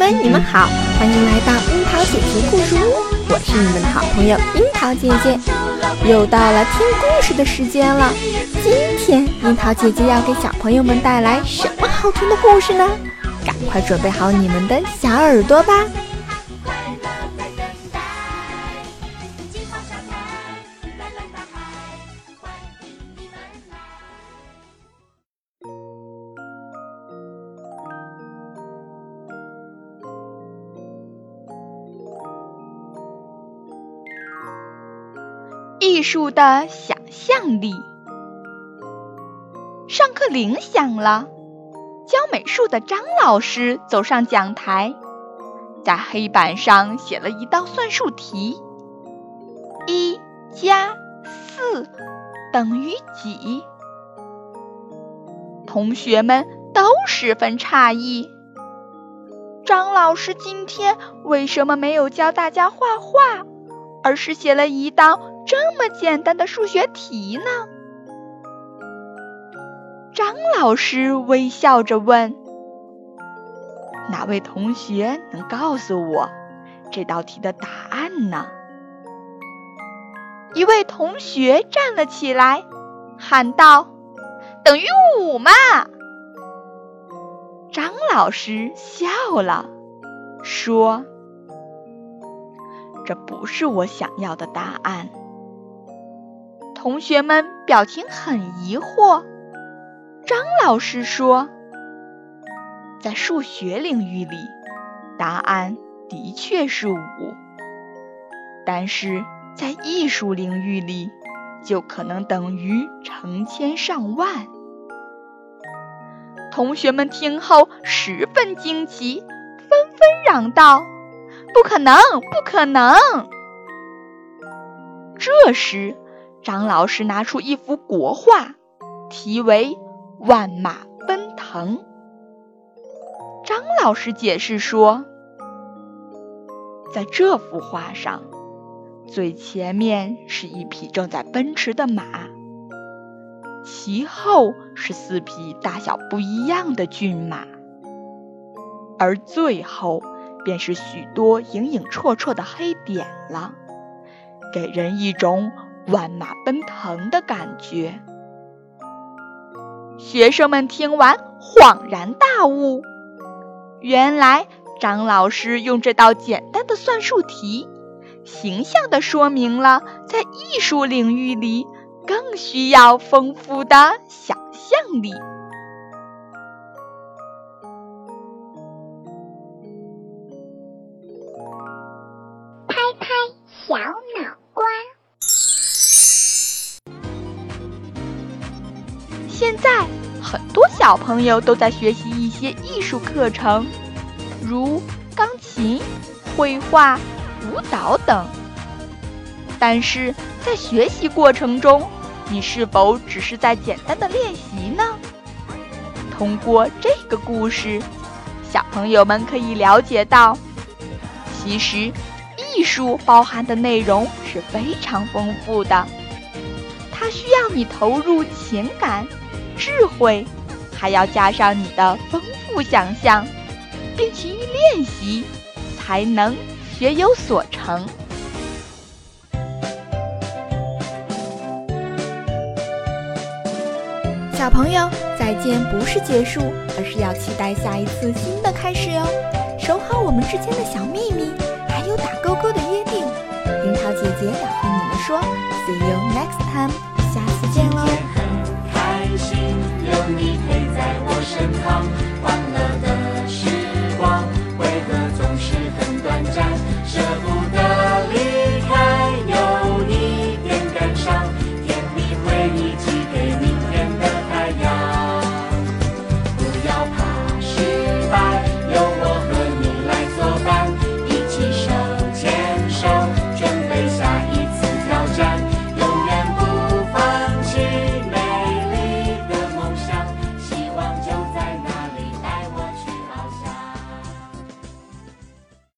们，你们好，欢迎来到樱桃姐姐故事屋，我是你们的好朋友樱桃姐姐。又到了听故事的时间了，今天樱桃姐姐要给小朋友们带来什么好听的故事呢？赶快准备好你们的小耳朵吧。艺术的想象力。上课铃响了，教美术的张老师走上讲台，在黑板上写了一道算术题：一加四等于几？同学们都十分诧异，张老师今天为什么没有教大家画画，而是写了一道？这么简单的数学题呢？张老师微笑着问：“哪位同学能告诉我这道题的答案呢？”一位同学站了起来，喊道：“等于五嘛！”张老师笑了，说：“这不是我想要的答案。”同学们表情很疑惑。张老师说：“在数学领域里，答案的确是五，但是在艺术领域里，就可能等于成千上万。”同学们听后十分惊奇，纷纷嚷道：“不可能，不可能！”这时，张老师拿出一幅国画，题为《万马奔腾》。张老师解释说，在这幅画上，最前面是一匹正在奔驰的马，其后是四匹大小不一样的骏马，而最后便是许多影影绰绰的黑点了，给人一种。万马奔腾的感觉。学生们听完恍然大悟，原来张老师用这道简单的算术题，形象地说明了在艺术领域里更需要丰富的想象力。现在很多小朋友都在学习一些艺术课程，如钢琴、绘画、舞蹈等。但是在学习过程中，你是否只是在简单的练习呢？通过这个故事，小朋友们可以了解到，其实艺术包含的内容是非常丰富的，它需要你投入情感。智慧，还要加上你的丰富想象，并勤于练习，才能学有所成。小朋友，再见不是结束，而是要期待下一次新的开始哟！守好我们之间的小秘密，还有打勾勾的约定。樱桃姐姐要和你们说，See you next time。